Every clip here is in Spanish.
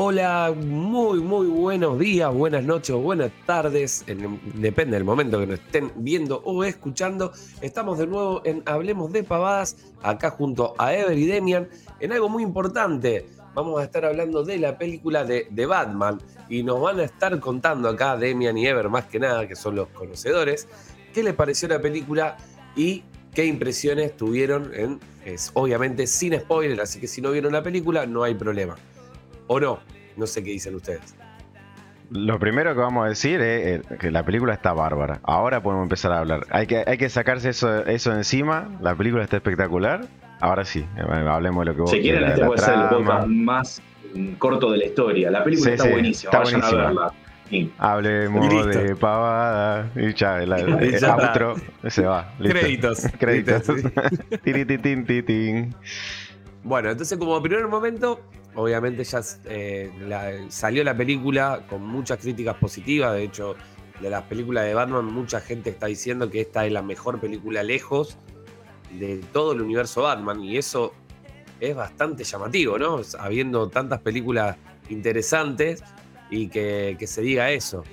Hola, muy, muy buenos días, buenas noches buenas tardes, depende del momento que nos estén viendo o escuchando. Estamos de nuevo en Hablemos de Pavadas, acá junto a Ever y Demian, en algo muy importante. Vamos a estar hablando de la película de, de Batman y nos van a estar contando acá Demian y Ever, más que nada, que son los conocedores, qué les pareció la película y qué impresiones tuvieron en, es, obviamente sin spoiler, así que si no vieron la película no hay problema. ¿O no? No sé qué dicen ustedes. Lo primero que vamos a decir es eh, que la película está bárbara. Ahora podemos empezar a hablar. Hay que, hay que sacarse eso, eso encima. La película está espectacular. Ahora sí, eh, hablemos de lo que vos Si quieren, este puede ser el podcast más corto de la historia. La película está buenísima. Está Vayan buenísima. a verla. Hablemos de pavada. Y ya, el, outro se va. Créditos. Créditos. bueno, entonces como primer momento obviamente ya eh, salió la película con muchas críticas positivas. De hecho, de las películas de Batman, mucha gente está diciendo que esta es la mejor película lejos de todo el universo Batman. Y eso es bastante llamativo, ¿no? Habiendo tantas películas interesantes y que, se diga eso.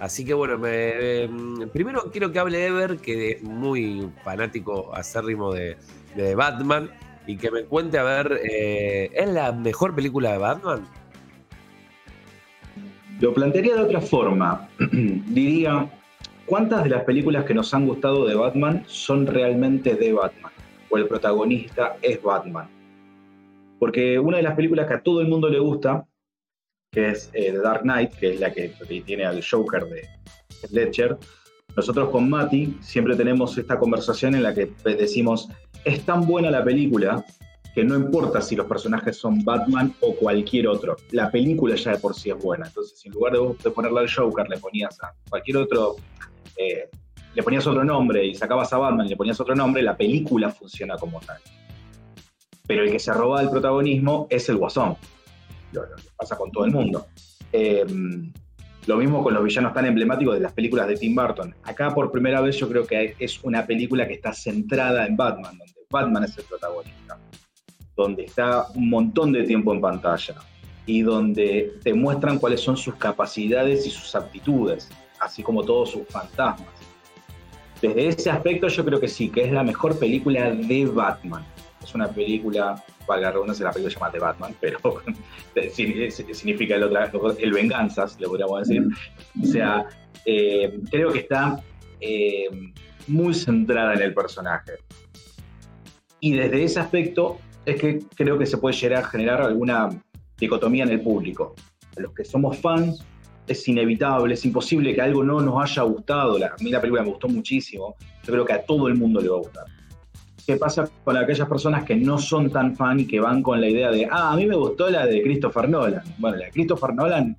Así que bueno, em, primero quiero que hable Ever, que es muy fanático acérrimo de, de Batman y que me cuente, a ver, eh, ¿es la mejor película de Batman? Lo plantearía de otra forma. Diría, ¿cuántas de las películas que nos han gustado de Batman son realmente de Batman? O el protagonista es Batman. Porque una de las películas que a todo el mundo le gusta, que es eh, The Dark Knight, que es la que tiene al Joker de Ledger, nosotros con Mati siempre tenemos esta conversación en la que decimos, es tan buena la película que no importa si los personajes son Batman o cualquier otro, la película ya de por sí es buena. Entonces, en lugar de, ponerle al Joker, le ponías a cualquier otro, eh, le ponías otro nombre y sacabas a Batman y le ponías otro nombre, la película funciona como tal. Pero el que se roba el protagonismo es el Guasón. Lo, pasa con todo el mundo. Eh, lo mismo con los villanos tan emblemáticos de las películas de Tim Burton. Acá por primera vez yo creo que es una película que está centrada en Batman, donde Batman es el protagonista, donde está un montón de tiempo en pantalla y donde te muestran cuáles son sus capacidades y sus aptitudes, así como todos sus fantasmas. Desde ese aspecto yo creo que sí, que es la mejor película de Batman. Es una película valga la redundancia, la película se llama The Batman, pero significa el, otra, el venganzas, le podríamos decir. O sea, eh, creo que está eh, muy centrada en el personaje. Y desde ese aspecto es que creo que se puede a generar alguna dicotomía en el público. A los que somos fans es inevitable, es imposible que algo no nos haya gustado. a mí la película me gustó muchísimo. Yo creo que a todo el mundo le va a gustar. ¿Qué pasa con aquellas personas que no son tan fan y que van con la idea de, ah, a mí me gustó la de Christopher Nolan? Bueno, la de Christopher Nolan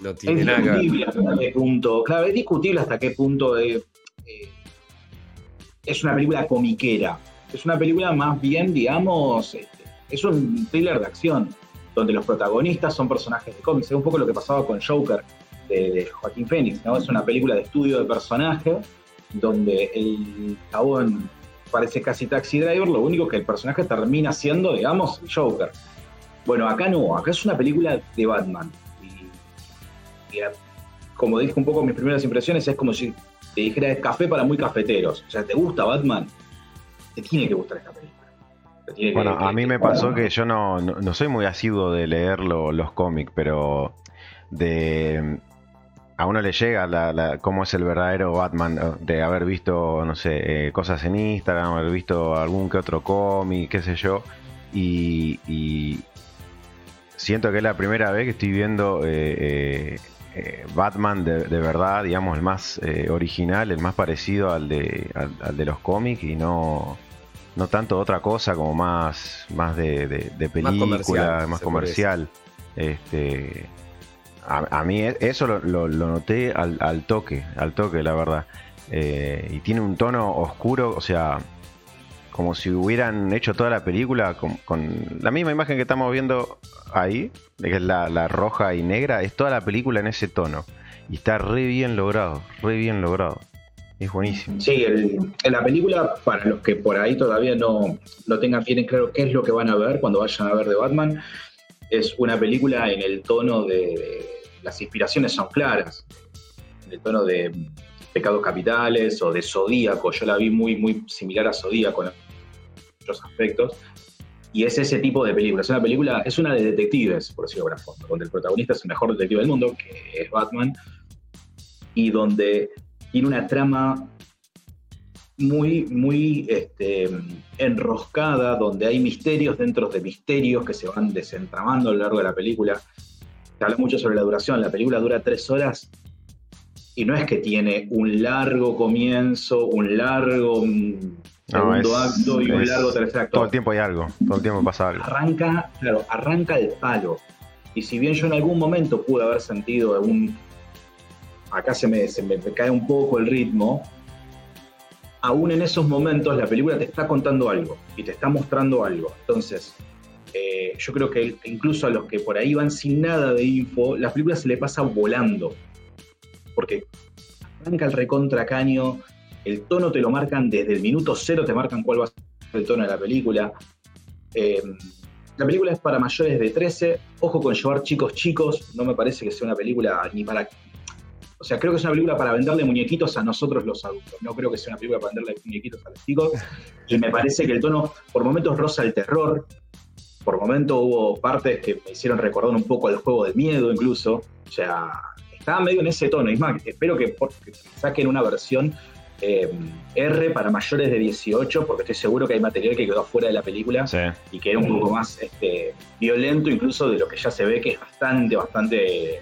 no tiene es discutible hasta qué punto, claro, es discutible hasta qué punto eh, es una película comiquera. Es una película más bien, digamos, este, es un thriller de acción, donde los protagonistas son personajes de cómics. Es un poco lo que pasaba con Joker de, Joaquín Phoenix, ¿no? Es una película de estudio de personaje, donde el jabón parece casi Taxi Driver, lo único que el personaje termina siendo, digamos, Joker. Bueno, acá no, acá es una película de Batman. Y, como dije un poco mis primeras impresiones, es como si te dijera café para muy cafeteros. O sea, ¿te gusta Batman? Te tiene que gustar esta película. bueno, a mí me pasó que yo no, no, soy muy asiduo de leer los cómics, pero de a uno le llega la, cómo es el verdadero Batman de haber visto, no sé, eh, cosas en Instagram, haber visto algún que otro cómic, qué sé yo, y, siento que es la primera vez que estoy viendo eh, eh, Batman de, verdad, digamos, el más original, el más parecido al de, al, de los cómics y no, no tanto otra cosa como más, más de, película, más comercial. Este, a, mí e, eso lo, noté al, toque, al toque, la verdad. Eh, y tiene un tono oscuro, o sea, como si hubieran hecho toda la película con, la misma imagen que estamos viendo ahí, que es la, roja y negra, es toda la película en ese tono. Y está re bien logrado, re bien logrado. Es buenísimo. Sí, en la película, para los que por ahí todavía no, no tengan bien en claro qué es lo que van a ver cuando vayan a ver de Batman, es una película en el tono de. Las inspiraciones son claras. En el tono de Pecados Capitales o de Zodíaco. Yo la vi muy, muy similar a Zodíaco en muchos aspectos. Y es ese tipo de película. Es una película, es una de detectives, por decirlo de alguna forma, donde el protagonista es el mejor detective del mundo, que es Batman, y donde tiene una trama muy, muy este, enroscada, donde hay misterios dentro de misterios que se van desentramando a lo largo de la película. Se habla mucho sobre la duración, la película dura tres horas y no es que tiene un largo comienzo, un largo segundo acto y un largo tercer acto. Todo el tiempo hay algo, todo el tiempo pasa algo. Arranca, claro, arranca el palo. Y si bien yo en algún momento pude haber sentido un... Acá se me, se me cae un poco el ritmo, aún en esos momentos la película te está contando algo y te está mostrando algo. Entonces, eh, yo creo que incluso a los que por ahí van sin nada de info, la película se le pasa volando. Porque arranca el recontra caño, el tono te lo marcan desde el minuto cero, te marcan cuál va a ser el tono de la película. Eh, la película es para mayores de 13, ojo con llevar chicos chicos, no me parece que sea una película ni para o sea, creo que es una película para venderle muñequitos a nosotros los adultos. No creo que sea una película para venderle muñequitos a los chicos. Y me parece que el tono, por momentos, roza el terror. Por momentos hubo partes que me hicieron recordar un poco al juego del miedo, incluso. O sea, estaba medio en ese tono. Más, espero que, saquen una versión eh, R para mayores de 18, porque estoy seguro que hay material que quedó fuera de la película y que era un poco más este, violento, incluso de lo que ya se ve, que es bastante, bastante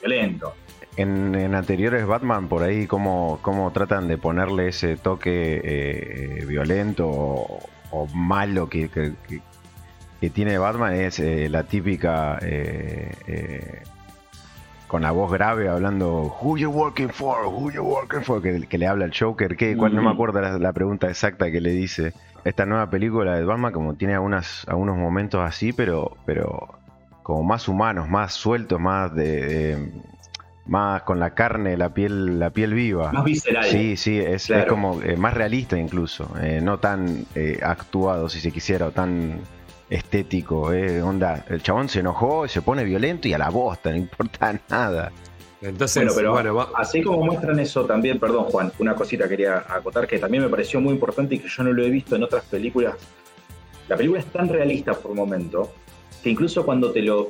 violento en, anteriores Batman, por ahí, cómo, cómo tratan de ponerle ese toque eh, violento o, malo que, que, tiene Batman, es eh, la típica eh, con la voz grave hablando Who you working for? Who you working for? Que, le habla al Joker. ¿Qué? No me acuerdo la, pregunta exacta que le dice. Esta nueva película de Batman, como tiene algunas, algunos momentos así, pero, pero como más humanos, más sueltos, más de más con la carne, la piel, la piel viva. Más visceral. Sí, sí, es, como eh, más realista incluso, eh, no tan eh, actuado si se quisiera, o tan estético. onda, el chabón se enojó, se pone violento y a la bosta, no importa nada. Entonces, pero bueno, así como muestran eso también, perdón Juan, una cosita quería acotar que también me pareció muy importante y que yo no lo he visto en otras películas. La película es tan realista por momento que incluso cuando te lo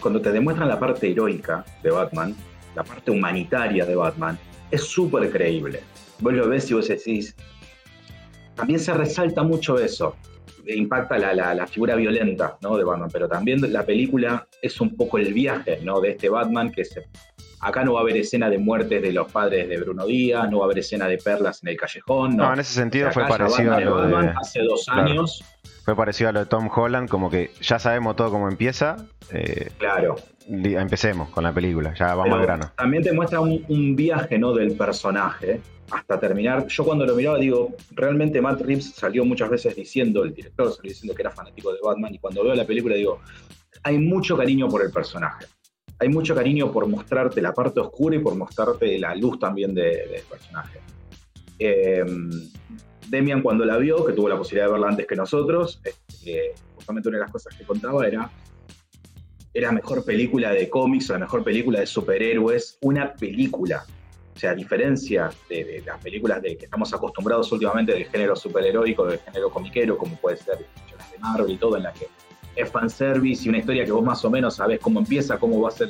cuando te demuestran la parte heroica de Batman, la parte humanitaria de Batman, es súper creíble. Vos lo ves y vos decís, también se resalta mucho eso, impacta la, la, figura violenta ¿no? de Batman, pero también la película es un poco el viaje ¿no? de este Batman que se... Acá no va a haber escena de muertes de los padres de Bruno Díaz, no va a haber escena de perlas en el callejón. No, en ese sentido fue parecido a lo de... Hace dos años. Fue parecido a lo de Tom Holland, como que ya sabemos todo cómo empieza. Eh, claro empecemos con la película, ya vamos al grano. También te muestra un, viaje ¿no? del personaje hasta terminar. Yo cuando lo miraba digo, realmente Matt Reeves salió muchas veces diciendo, el director salió diciendo que era fanático de Batman y cuando veo la película digo, hay mucho cariño por el personaje. Hay mucho cariño por mostrarte la parte oscura y por mostrarte la luz también del personaje. Eh, Demian cuando la vio, que tuvo la posibilidad de verla antes que nosotros, este, justamente una de las cosas que contaba era era mejor película de cómics la mejor película de superhéroes, una película. O sea, a diferencia de, las películas de que estamos acostumbrados últimamente del género superheroico, del género comiquero, como puede ser las de Marvel y todo, en la que es fanservice y una historia que vos más o menos sabés cómo empieza, cómo va a ser.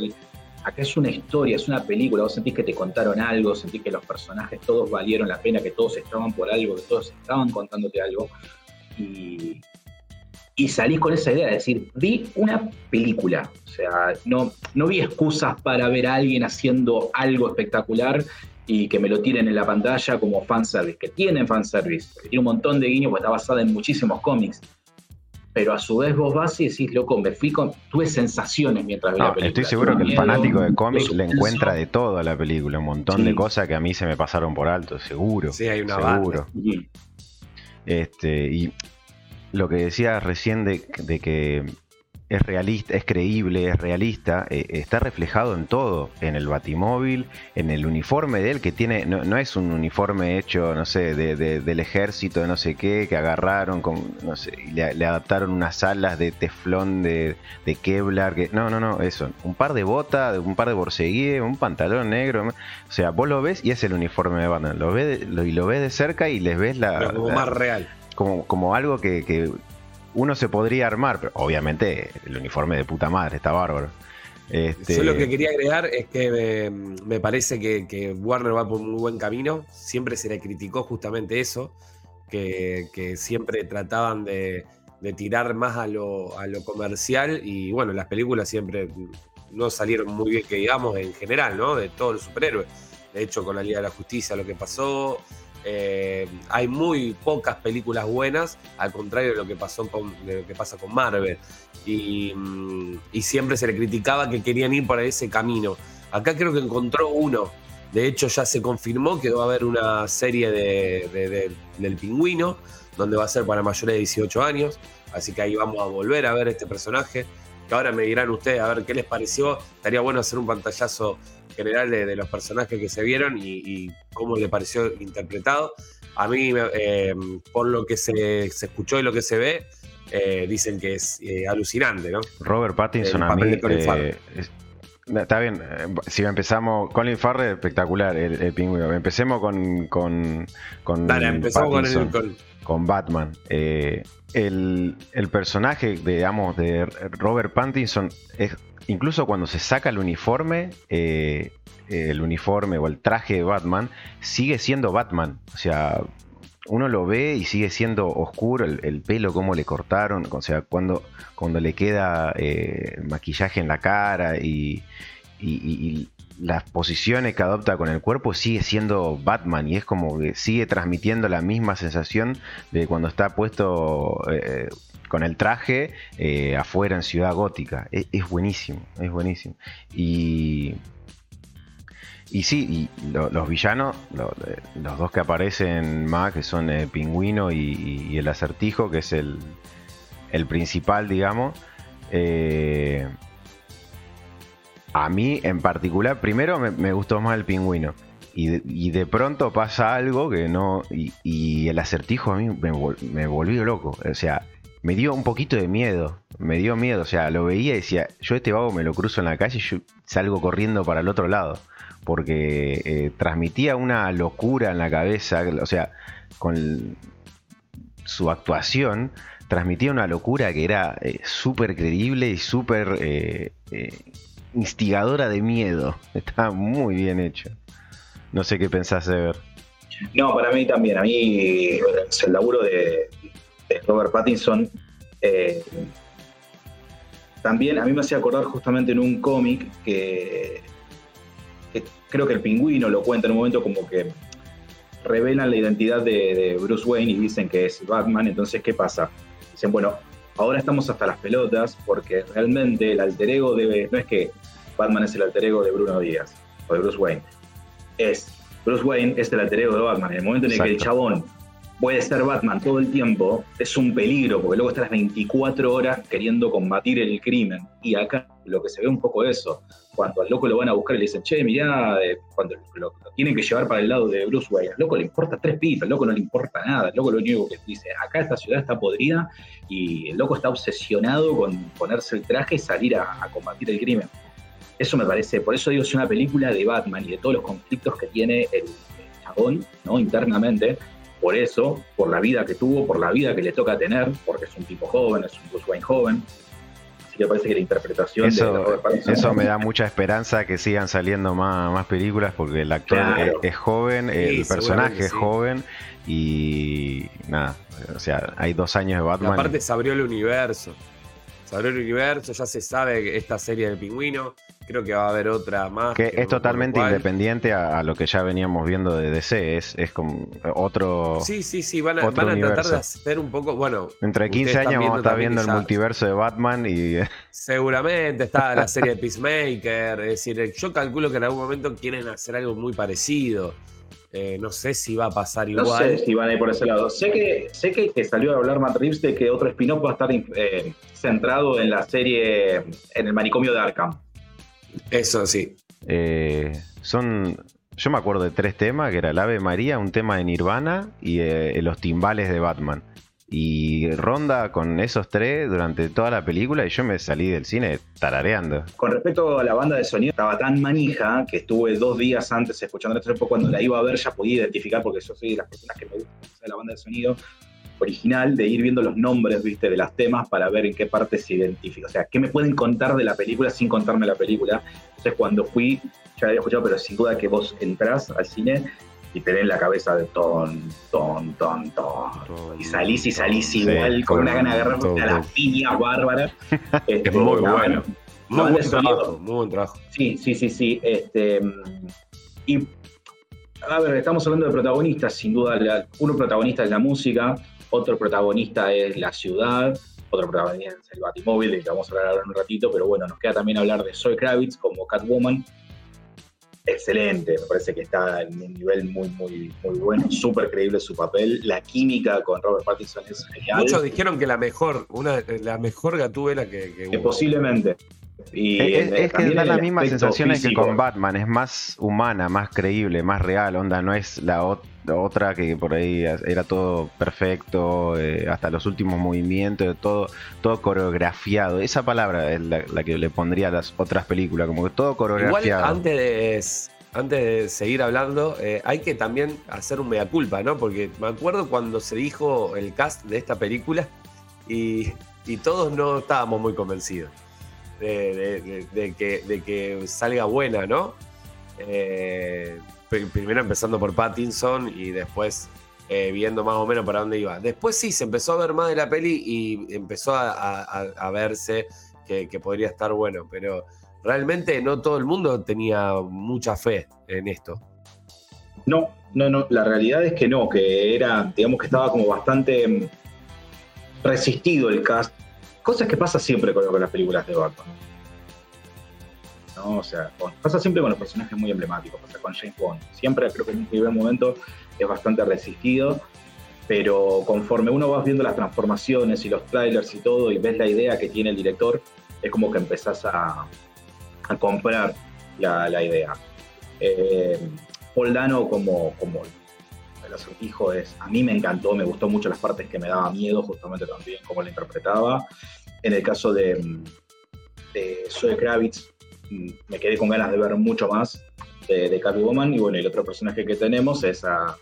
Acá es una historia, es una película, vos sentís que te contaron algo, sentís que los personajes todos valieron la pena, que todos estaban por algo, que todos estaban contándote algo. Y, y salís con esa idea de decir, vi una película. O sea, no, no vi excusas para ver a alguien haciendo algo espectacular y que me lo tiren en la pantalla como fanservice, que tienen fanservice, que tiene un montón de guiños porque está basada en muchísimos cómics. Pero a su vez vos vas y decís, loco, me fui con. Tuve sensaciones mientras vi la película. Estoy seguro que el fanático de cómics le encuentra de todo a la película, un montón de cosas que a mí se me pasaron por alto, seguro. Sí, hay una seguro. Este, y lo que decía recién de, que es realista, es creíble, es realista, eh, está reflejado en todo, en el batimóvil, en el uniforme de él, que tiene, no, es un uniforme hecho, no sé, del ejército de no sé qué, que agarraron, con, no sé, y le, adaptaron unas alas de teflón de, de Kevlar, que, no, no, no, eso, un par de botas, un par de borseguíes, un pantalón negro, o sea, vos lo ves y es el uniforme de Batman, lo ves, y lo ves de cerca y les ves la... como más real. Como, como algo que, que uno se podría armar, pero obviamente el uniforme de puta madre está bárbaro. Este... Yo lo que quería agregar es que me, parece que, Warner va por un muy buen camino. Siempre se le criticó justamente eso, que, siempre trataban de, tirar más a lo, a lo, comercial y bueno, las películas siempre no salieron muy bien, que digamos, en general, ¿no? De todos los superhéroes. De hecho, con la Liga de la Justicia lo que pasó, eh, hay muy pocas películas buenas, al contrario de lo que, pasa con Marvel. Mm, y, siempre se le criticaba que querían ir por ese camino. Acá creo que encontró uno. De hecho, ya se confirmó que va a haber una serie de, del pingüino, donde va a ser para mayores de 18 años. Así que ahí vamos a volver a ver este personaje. Ahora me dirán ustedes a ver qué les pareció. Estaría bueno hacer un pantallazo general de, los personajes que se vieron y, cómo le pareció interpretado. A mí, eh, por lo que se, escuchó y lo que se ve, eh, dicen que es eh, alucinante, ¿no? Robert Pattinson a mí... está bien, si empezamos, Colin Farrell espectacular, el, pingüino. Empecemos con, con, con con, Batman. el, el, personaje, digamos, de Robert Pattinson es incluso cuando se saca el uniforme, eh, el uniforme o el traje de Batman, sigue siendo Batman. O sea, uno lo ve y sigue siendo oscuro, el, pelo, cómo le cortaron, o sea, cuando, cuando le queda eh, maquillaje en la cara y, las posiciones que adopta con el cuerpo, sigue siendo Batman y es como que sigue transmitiendo la misma sensación de cuando está puesto eh, con el traje eh, afuera en Ciudad Gótica. Es, buenísimo, es buenísimo. Y, y sí, los villanos, los dos que aparecen más, que son el pingüino y, el acertijo, que es el, principal, digamos. Eh, a mí en particular, primero me, gustó más el pingüino. Y de, pronto pasa algo que no. Y, el acertijo a mí me, volvió loco. O sea, me dio un poquito de miedo. Me dio miedo. O sea, lo veía y decía, yo este vago me lo cruzo en la calle y yo salgo corriendo para el otro lado. Porque eh, transmitía una locura en la cabeza. O sea, con su actuación transmitía una locura que era eh, súper creíble y súper eh, instigadora de miedo. Estaba muy bien hecho. No sé qué pensás de ver. No, para mí también. A mí el laburo de, Robert Pattinson, eh, también a mí me hacía acordar justamente en un cómic que, creo que el pingüino lo cuenta en un momento como que revelan la identidad de, Bruce Wayne y dicen que es Batman, entonces ¿qué pasa? Dicen, bueno, ahora estamos hasta las pelotas porque realmente el alter ego debe, no es que Batman es el alter ego de Bruno Díaz o de Bruce Wayne, es Bruce Wayne es el alter ego de Batman. En el momento en el que el chabón puede ser Batman todo el tiempo, es un peligro, porque luego está las 24 horas queriendo combatir el crimen. Y acá lo que se ve un poco eso, cuando al loco lo van a buscar y le dicen, che, mirá, eh, cuando lo, tienen que llevar para el lado de Bruce Wayne, al loco le importa tres pitas, al loco no le importa nada, el loco lo único que dice, acá esta ciudad está podrida y el loco está obsesionado con ponerse el traje y salir a, combatir el crimen. Eso me parece, por eso digo, es una película de Batman y de todos los conflictos que tiene el, el ¿no? Internamente, por eso, por la vida que tuvo, por la vida que le toca tener, porque es un tipo joven, es un Bruce Wayne joven. Así que parece que la interpretación eso, de Robert Pattinson Eso me da mucha esperanza que sigan saliendo más, más películas, porque el actor es, joven, el personaje es joven y nada, o sea, hay dos años de Batman. aparte se abrió el universo. Se abrió el universo, ya se sabe esta serie del pingüino creo que va a haber otra más. Que, es totalmente independiente a, lo que ya veníamos viendo de DC, es, es como otro. Sí, sí, sí, van a, tratar de hacer un poco. Bueno, entre 15 años vamos a estar viendo el multiverso de Batman y. Seguramente está la serie de Peacemaker, es decir, yo calculo que en algún momento quieren hacer algo muy parecido. Eh, no sé si va a pasar No igual. sé si van a ir por ese lado. Sé que, sé que, que salió a hablar Matt Reeves de que otro spin-off va a estar eh, centrado en la serie, en el manicomio de Arkham. Eso sí. Eh, son. Yo me acuerdo de tres temas, que era el Ave María, un tema de Nirvana y eh, los timbales de Batman. Y ronda con esos tres durante toda la película y yo me salí del cine tarareando. Con respecto a la banda de sonido, estaba tan manija que estuve dos días antes escuchando esto. Después, cuando la iba a ver, ya podía identificar, porque yo soy de las personas que me gusta de la banda de sonido original, de ir viendo los nombres, viste, de las temas para ver en qué parte se identifica. O sea, qué me pueden contar de la película sin contarme la película. Entonces, cuando fui, ya había escuchado, pero sin duda que vos entrás al cine y tenés la cabeza de ton, ton, ton, ton. Y salís y salís Sí, igual, con con una gana de agarrar todo, a las piñas bárbaras. Este, Es muy no, bueno. Muy buen sonido. trabajo, muy buen trabajo. Sí, sí, sí, sí. Este, y a ver, estamos hablando de protagonistas, sin duda. la- uno protagonista es la música, otro protagonista es la ciudad, otro protagonista es el Batimóvil, del que vamos a hablar ahora en un ratito, pero bueno, nos queda también hablar de Zoe Kravitz como Catwoman. Excelente, me parece que está en un nivel muy, muy, muy bueno, súper creíble su papel. La química con Robert Pattinson es genial. Muchos dijeron que la mejor, una, la mejor gatúbela que, que que hubo. posiblemente. Y Es, en- es que da mismas aspecto sensaciones físico. que con Batman, es más humana, más creíble, más real, onda, no es la, ot- la otra que por ahí era todo perfecto, eh, hasta los últimos movimientos, todo, todo coreografiado. Esa palabra es la, la que le pondría a las otras películas, como que todo Igual, coreografiado. antes de, antes de seguir hablando, eh, hay que también hacer un mea culpa, ¿no? Porque me acuerdo cuando se dijo el cast de esta película y, y todos no estábamos muy convencidos de, que, salga buena, ¿no? Eh, pr- primero empezando por Pattinson y después eh, viendo más o menos para dónde iba. Después sí, se empezó a ver más de la peli y empezó a verse que, que podría estar bueno, pero realmente no todo el mundo tenía mucha fe en esto. No, no, no. La realidad es que no, que era, digamos que estaba como bastante mm, resistido el cast. Cosas que pasa siempre con, las películas de Batman. ¿No? O sea, pasa siempre con los personajes muy emblemáticos. Pasa con James Bond. Siempre creo que en un primer momento es bastante resistido. Pero conforme uno va viendo las transformaciones y los trailers y todo, y ves la idea que tiene el director, es como que empezás a, a comprar la, la idea. Eh, Paul Dano como, como el acertijo es, a mí me encantó, me gustó mucho las partes que me daba miedo, justamente también cómo lo interpretaba. En el caso de, de Zoe Kravitz, mm, me quedé con ganas de ver mucho más de, de Catwoman. Y bueno, el otro personaje que tenemos es a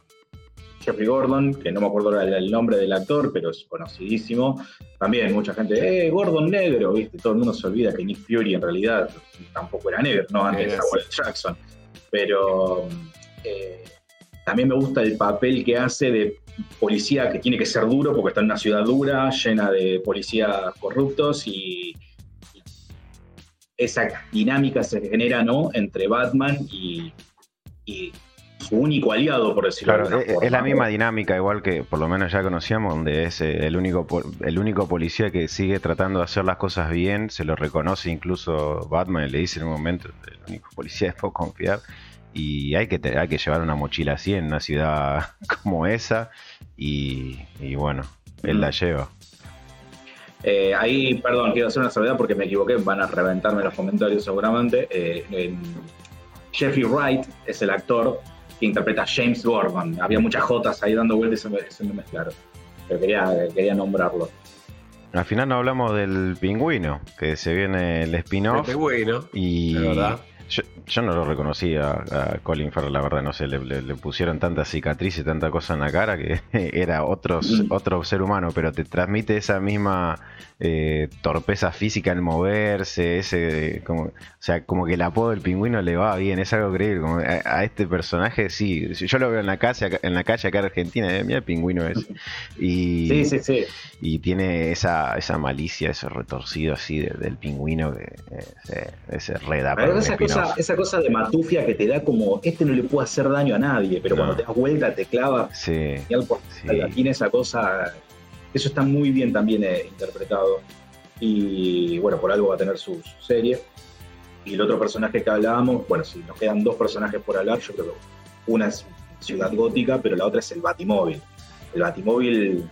Jeffrey Gordon, que no me acuerdo el, el nombre del actor, pero es conocidísimo. También mucha gente, ¡eh, Gordon negro! ¿viste? Todo el mundo se olvida que Nick Fury en realidad tampoco era negro, ¿no? Antes Era. Samuel Jackson. Pero eh, también me gusta el papel que hace de policía que tiene que ser duro porque está en una ciudad dura, llena de policías corruptos y, y esa dinámica se genera ¿no? entre Batman y, y su único aliado, por decirlo Claro, de es, la misma dinámica, igual que por lo menos ya conocíamos, donde es eh, el único el único policía que sigue tratando de hacer las cosas bien, se lo reconoce incluso Batman, le dice en un momento, el único policía es puedo confiar, y hay que, hay que llevar una mochila así en una ciudad como esa, y, y bueno, él la lleva. Eh, ahí, perdón, quiero hacer una salvedad porque me equivoqué, van a reventarme los comentarios seguramente. Eh, en- Jeffrey Wright es el actor que interpreta a James Gordon. Había muchas jotas ahí dando vueltas y se me, se me mezclaron. Pero quería, quería nombrarlo. Al final no hablamos del pingüino, que se viene el spin-off, Este bueno, y de verdad. Yo, no lo reconocía a Colin Farrell, la verdad, no sé, le, le- le pusieron tanta cicatriz y tanta cosa en la cara que era otros, Mm. otro ser humano, pero te transmite esa misma eh, torpeza física en moverse, ese como, o sea, como que el apodo del pingüino le va bien, es algo creíble. Como a, a este personaje, sí, yo lo veo en la calle, acá- en la calle acá en Argentina, eh, mira el pingüino es. Y, Sí, sí, sí. y tiene esa, esa malicia, ese retorcido así de- del pingüino que eh, ese reda un esa cosa, esa cosa de matufia que te da como, este no le puede hacer daño a nadie, pero No. cuando te das vuelta te clava Sí, por sí. tiene esa cosa, eso está muy bien también eh, interpretado. Y bueno, por algo va a tener su, su serie. Y el otro personaje que hablábamos, bueno, si nos quedan dos personajes por hablar, yo creo que una es Ciudad Gótica, pero la otra es el Batimóvil. El Batimóvil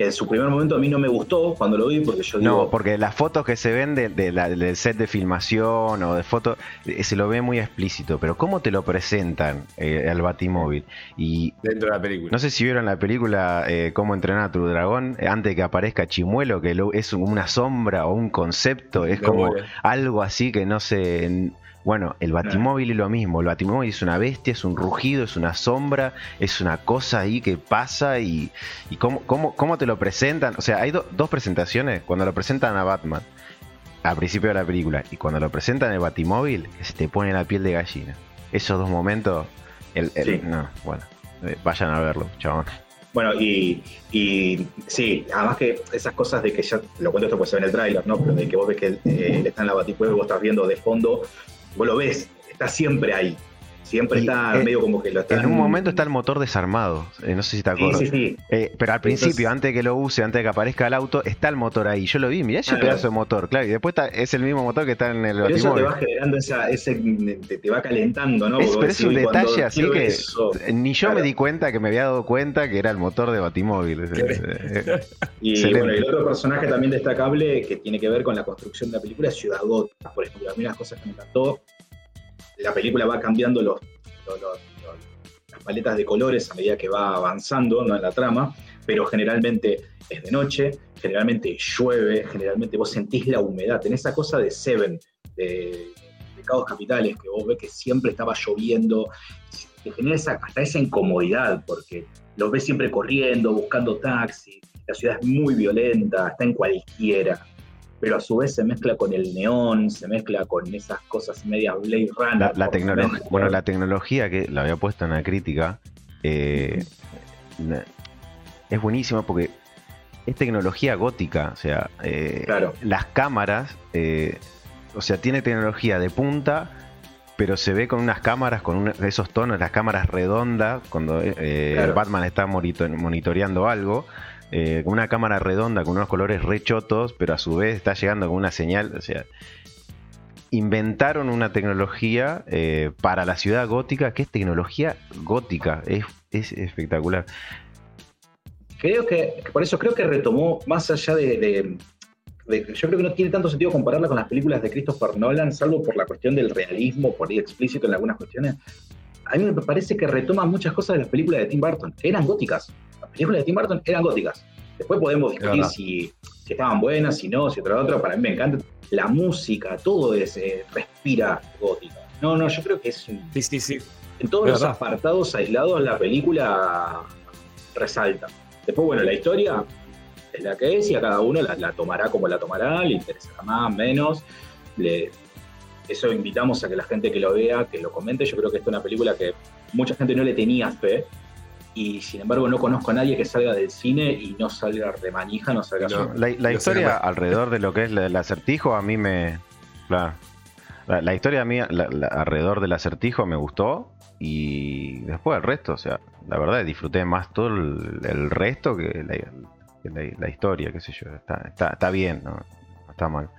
que en su primer momento a mí no me gustó cuando lo vi, porque yo digo... No, porque las fotos que se ven de, del set de filmación o de fotos, eh, se lo ve muy explícito, pero ¿cómo te lo presentan eh, al Batimóvil? Y Dentro de la película. No sé si vieron la película eh, Cómo entrenar a tu dragón, antes de que aparezca Chimuelo, que lo, es una sombra o un concepto, es como algo así que no se... Bueno, el Batimóvil es lo mismo, el Batimóvil es una bestia, es un rugido, es una sombra, es una cosa ahí que pasa y, y cómo, cómo, cómo te lo presentan. O sea, hay do- dos presentaciones, cuando lo presentan a Batman al principio de la película y cuando lo presentan en el Batimóvil, se te pone la piel de gallina. Esos dos momentos, el, el- Sí. no, bueno, eh, vayan a verlo, chabón. Bueno, y, y sí, además que esas cosas de que ya, lo cuento esto pues se ve en el tráiler, ¿no? Pero de que vos ves que eh, está en la baticueva y vos estás viendo de fondo, vos lo ves, está siempre ahí. Siempre Y, está eh, medio como que lo está En un momento está el motor desarmado, eh, no sé si te Sí, acuerdas. sí, sí. Eh, pero al principio, Entonces- antes de que lo use, antes de que aparezca el auto, está el motor ahí. Yo lo vi, mirá ese Claro. pedazo de motor, claro. Y después está- es el mismo motor que está en el Pero eso te va generando esa, ese, te, te va calentando, ¿no? Es- pero es un detalle así que eso. ni yo me di cuenta que me había dado cuenta que era el motor de Batimóvil. Y Excelente. bueno, el otro personaje también destacable que tiene que ver con la construcción de la película es Ciudad Gótica, por ejemplo. A mí las cosas que me encantó, la película va cambiando los, las paletas de colores a medida que va avanzando ¿no? en la trama, pero generalmente es de noche, generalmente llueve, generalmente vos sentís la humedad, tenés esa cosa de Seven, de Pecados Capitales, que vos ves que siempre estaba lloviendo, te genera esa, hasta esa incomodidad, porque los ves siempre corriendo, buscando taxi, la ciudad es muy violenta, está en cualquiera, pero a su vez se mezcla con el neón, se mezcla con esas cosas medias Blade Runner. la, tecnología, bueno, la tecnología que la había puesto en la crítica eh, es buenísima porque es tecnología gótica. O sea, eh, Claro. las cámaras, eh, o sea, tiene tecnología de punta, pero se ve con unas cámaras, con una- esos tonos, las cámaras redondas, cuando eh, Claro. Batman está monito- monitoreando algo. Eh, con una cámara redonda con unos colores rechotos, pero a su vez está llegando con una señal. O sea, inventaron una tecnología eh, para la ciudad gótica que es tecnología gótica. Es, es espectacular. Creo que, por eso creo que retomó, más allá de, Yo creo que no tiene tanto sentido compararla con las películas de Christopher Nolan, salvo por la cuestión del realismo, por ahí explícito en algunas cuestiones. A mí me parece que retoma muchas cosas de las películas de Tim Burton, eran góticas. Las películas de Tim Burton eran góticas. Después podemos discutir si, si estaban buenas, si no, si otra otra. Para mí me encanta. La música, todo es, eh, respira gótica. No, no, yo creo que es un, Sí, sí, sí. en todos los apartados aislados la película resalta. Después, bueno, la historia es la que es y a cada uno la, la tomará como la tomará, le interesará más, menos. Le- eso invitamos a que la gente que lo vea, que lo comente. Yo creo que esta es una película que mucha gente no le tenía fe y sin embargo no conozco a nadie que salga del cine y no salga de manija, no salga No. La, historia alrededor de lo que es la- el acertijo a mí me... Claro. La, la historia mía la- la- alrededor del acertijo me gustó y después el resto, o sea, la verdad disfruté más todo el, el resto que la, que la- la historia, qué sé yo. Está, está, está bien, ¿no? No está mal.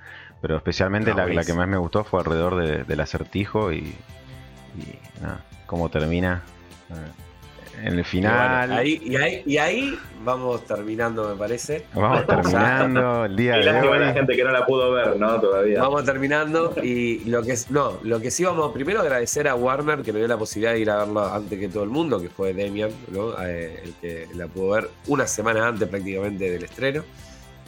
Pero especialmente No, la, la que más me gustó fue alrededor de- del acertijo y, y nada, cómo termina. eh, En el Y final... bueno, ahí, y, ahí, y ahí vamos terminando, me parece. Vamos terminando el día Y de a la hoy. gente que no la pudo ver, ¿no? Todavía. Vamos terminando y lo que no, lo que sí vamos primero agradecer a Warner que me dio la posibilidad de ir a verlo antes que todo el mundo, que fue Demian, ¿no? Eh, el que la pudo ver una semana antes prácticamente del estreno.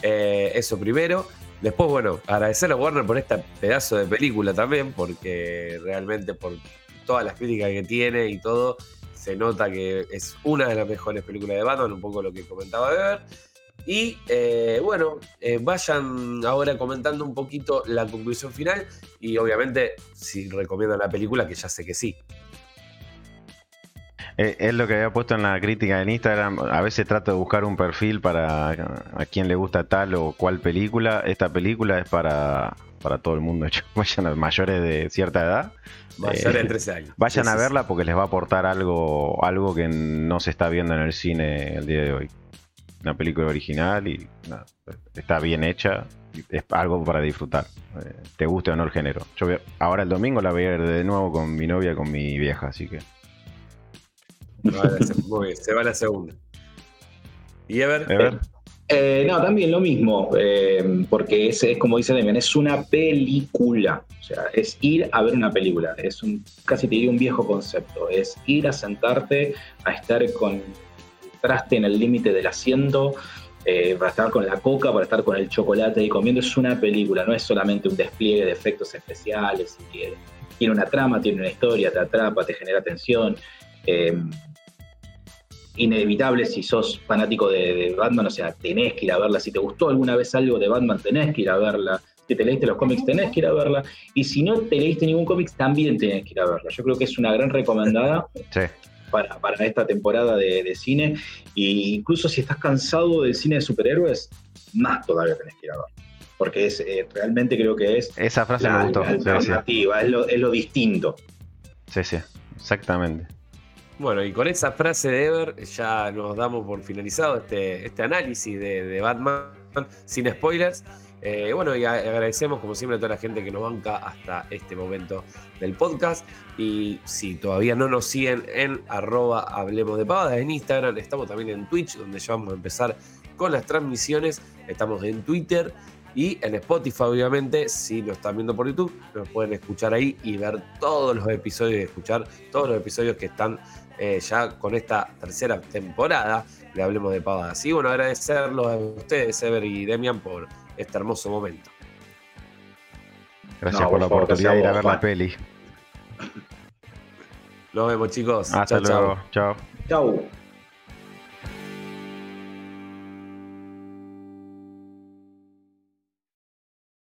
Eh, eso primero. Después, bueno, agradecer a Warner por este pedazo de película también, porque realmente por todas las críticas que tiene y todo, se nota que es una de las mejores películas de Batman, un poco lo que comentaba Beber. Y eh, bueno, eh, vayan ahora comentando un poquito la conclusión final y obviamente si recomiendan la película, que ya sé que sí. Eh, Es lo que había puesto en la crítica en Instagram. A veces trato de buscar un perfil para a quien le gusta tal o cual película. Esta película es para, para todo el mundo. Vayan a mayores de cierta edad. Mayor Eh, de 13 años. Vayan a verla porque les va a aportar algo, algo que no se está viendo en el cine el día de hoy. Una película original y está bien hecha. Es algo para disfrutar. eh, te guste o no el género. Yo voy a- ahora el domingo la voy a ver de nuevo con mi novia, con mi vieja, así que. Se va a la segunda. ¿Y Ever? Ever. Eh, no, también lo mismo, eh, porque es, como dice Demian, es una película. O sea, es ir a ver una película. Es un, casi te diría un viejo concepto. Es ir a sentarte, a estar con traste en el límite del asiento, eh, para estar con la coca, para estar con el chocolate y comiendo. Es una película, no es solamente un despliegue de efectos especiales. Tiene una trama, tiene una historia, te atrapa, te genera tensión inevitable si sos fanático de, Batman, o sea, tenés que ir a verla. Si te gustó alguna vez algo de Batman, tenés que ir a verla. Si te leíste los cómics, tenés que ir a verla. Y si no te leíste ningún cómic, también tenés que ir a verla. Yo creo que es una gran recomendada para, para, esta temporada de, cine. E incluso si estás cansado del cine de superhéroes, más todavía tenés que ir a verla. Porque es eh, realmente creo que es. Esa frase me gustó. alternativa, Es, lo, es lo distinto. Sí, sí, exactamente. Bueno, y con esa frase de Ever ya nos damos por finalizado este, este análisis de, Batman sin spoilers. Eh, bueno, y agradecemos como siempre a toda la gente que nos banca hasta este momento del podcast. Y si todavía no nos siguen en arroba hablemos de pavadas en Instagram, estamos también en Twitch, donde ya vamos a empezar con las transmisiones. Estamos en Twitter y en Spotify, obviamente, si lo están viendo por YouTube, nos pueden escuchar ahí y ver todos los episodios y escuchar todos los episodios que están eh, ya con esta tercera temporada le hablemos de pavadas. Y bueno, agradecerlos a ustedes, Ever y Demian, por este hermoso momento. Gracias por la oportunidad de ir a ver la peli. Nos vemos, chicos. Hasta luego. Chao. Chao.